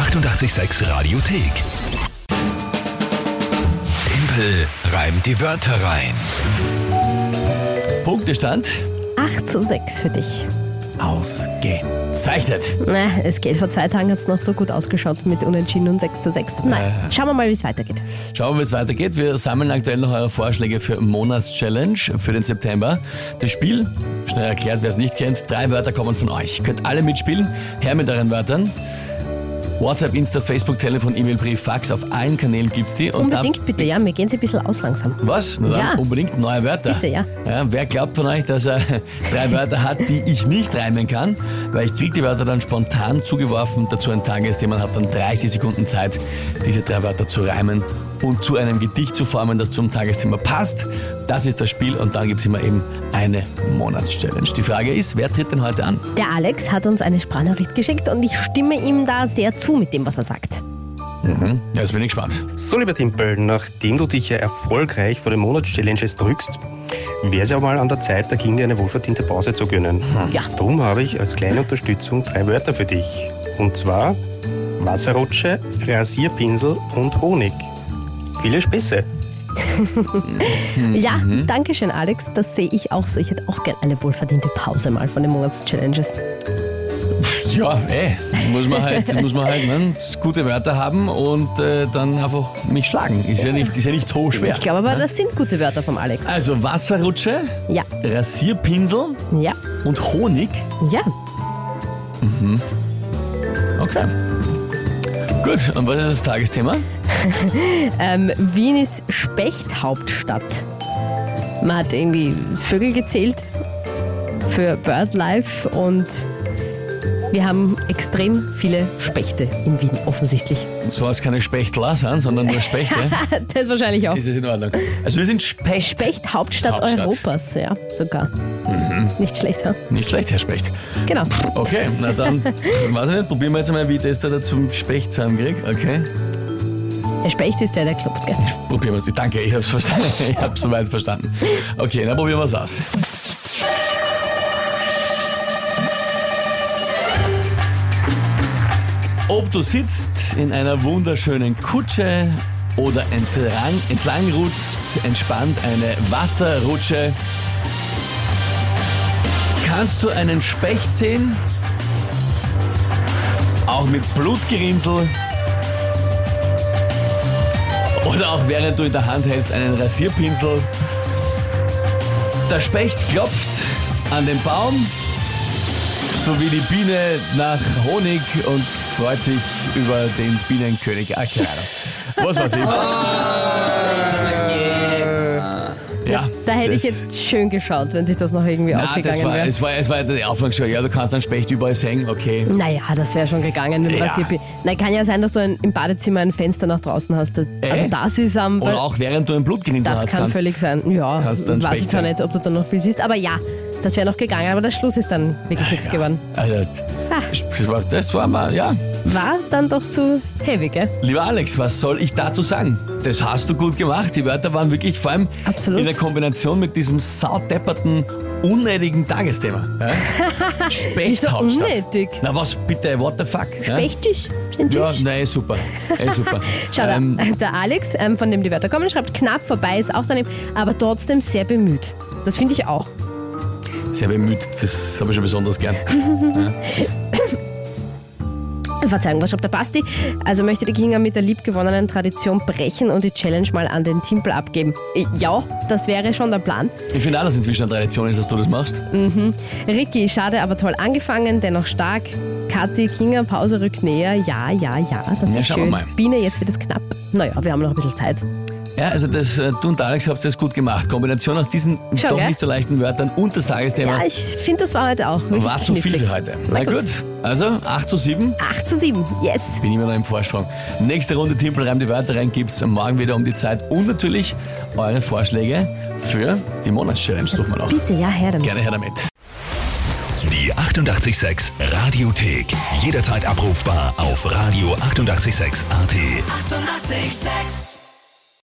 886 Radiothek. Tempel reimt die Wörter rein. Punktestand 8 zu 6 für dich. ausgezeichnet. Na, es geht. Vor zwei Tagen hat es noch so gut ausgeschaut mit Unentschieden und 6 zu 6. Nein, schauen wir mal, wie es weitergeht. Schauen wir, wie es weitergeht. Wir sammeln aktuell noch eure Vorschläge für Monatschallenge für den September. Das Spiel, schnell erklärt, wer es nicht kennt, drei Wörter kommen von euch. Ihr könnt alle mitspielen. Her mit euren Wörtern. WhatsApp, Insta, Facebook, Telefon, E-Mail, Brief, Fax, auf allen Kanälen gibt's die. Und Unbedingt bitte, ja. Wir gehen sie ein bisschen aus langsam. Was? Na dann Ja. unbedingt neue Wörter. Bitte, ja. Wer glaubt von euch, dass er drei Wörter hat, die ich nicht reimen kann? Weil ich kriege die Wörter dann spontan zugeworfen, dazu ein Tagesthema und habe dann 30 Sekunden Zeit, diese drei Wörter zu reimen und zu einem Gedicht zu formen, das zum Tagesthema passt. Das ist das Spiel und dann gibt's immer eben eine Monatschallenge. Die Frage ist, wer tritt denn heute an? Der Alex hat uns eine Sprachnachricht geschickt und ich stimme ihm da sehr zu mit dem, was er sagt. Ja, jetzt bin ich gespannt. So, lieber Timpel, nachdem du dich ja erfolgreich vor den Monatschallenges drückst, wäre es ja mal an der Zeit, der Kinder eine wohlverdiente Pause zu gönnen. Ja. Darum habe ich als kleine Unterstützung drei Wörter für dich. Und zwar Wasserrutsche, Rasierpinsel und Honig. Viele Späße. Ja, danke schön, Alex. Das sehe ich auch so. Ich hätte auch gerne eine wohlverdiente Pause mal von den Monatschallenges. Ja, ey, muss man halt, muss man halt ne, gute Wörter haben und äh, dann einfach mich schlagen. Ist ja nicht, ist ja nicht so schwer. Ich glaube aber, das sind gute Wörter vom Alex. Also Wasserrutsche, Ja, Rasierpinsel ja, und Honig. ja. Okay. Gut, und was ist das Tagesthema? Ähm, Wien ist Spechthauptstadt. Man hat irgendwie Vögel gezählt für BirdLife und wir haben extrem viele Spechte in Wien, offensichtlich. Soll es keine Spechtler sein, sondern nur Spechte? Das wahrscheinlich auch. ist es in Ordnung? Also wir sind Specht. Spechthauptstadt Hauptstadt. Europas, ja, sogar. Nicht schlecht, ha? Nicht schlecht, Herr Specht. Genau. Okay, na dann, weiß ich nicht, probieren wir jetzt mal, wie ich das da zum Specht zusammenkriege. Okay, Der Specht ist der, der klopft, gell? probieren wir es. Danke, ich hab's verstanden. Ich hab's soweit verstanden. Okay, dann probieren wir es aus. Ob du sitzt in einer wunderschönen Kutsche oder entlang, entlang rutzt, entspannt eine Wasserrutsche, kannst du einen Specht sehen, auch mit Blutgerinnsel oder auch während du in der Hand hältst einen Rasierpinsel. Der Specht klopft an den Baum, so wie die Biene nach Honig und freut sich über den Bienenkönig. Ach, keine Ahnung. Was weiß ich. Ja, Da hätte ich das- jetzt schön geschaut, wenn sich das noch irgendwie das ausgegangen war, wäre. es war, es war der Anfang schon. Ja, du kannst einen Specht überall sehen, okay. Naja, das wäre schon gegangen dem Ja. Rasierpinsel. Nein, kann ja sein, dass du ein, im Badezimmer ein Fenster nach draußen hast. Das, also das ist am... Oder auch während du ein Blutgerinnsel das hast. kann kannst- völlig sein. Ja, weiß ich zwar nicht, ob du da noch viel siehst, aber ja, das wäre noch gegangen. Aber der Schluss ist dann wirklich nichts geworden. Also. Das war, mal, ja. War dann doch zu heavy, gell? Lieber Alex, was soll ich dazu sagen? Das hast du gut gemacht. Die Wörter waren wirklich vor allem Absolut. in der Kombination mit diesem saudepperten, unnötigen Tagesthema. Ja? Spechthauptstadt. unnötig? Na was, bitte, what the fuck? ja? Spechtisch? Ja, nein, super. Eh, super. Schau, Ähm, der Alex, ähm, von dem die Wörter kommen, schreibt knapp vorbei, ist auch daneben, aber trotzdem sehr bemüht. Das finde ich auch. Sehr bemüht, das habe ich schon besonders gern. Verzeihung, was schreibt der Basti? Also möchte die Kinga mit der liebgewonnenen Tradition brechen und die Challenge mal an den Timpel abgeben. Äh, Ja, das wäre schon der Plan. Ich finde auch, dass inzwischen eine Tradition ist, dass du das machst. Ricky, schade, aber toll angefangen, dennoch stark. Kathi, Kinga, Pause rückt näher. Ja, ja, ja, das Ja, ist schauen wir schön. mal. Biene, jetzt wird es knapp. Naja, wir haben noch ein bisschen Zeit. Ja, also das, äh, du und Alex habt das gut gemacht. Kombination aus diesen Schau, doch gell? nicht so leichten Wörtern und das Tagesthema Ja, ich finde, das war heute auch wirklich war zu viel knifflig. für heute. Na, gut. Also 8 zu 7. 8 zu 7, yes. bin immer noch im Vorsprung. Nächste Runde Timpel reimt die Wörter rein gibt's morgen wieder um die Zeit und natürlich eure Vorschläge für die Monatschallenge suchen wir noch. Bitte, ja, her damit. Gerne her damit. Die 886 Radiothek. Jederzeit abrufbar auf radio886.at. 886! 886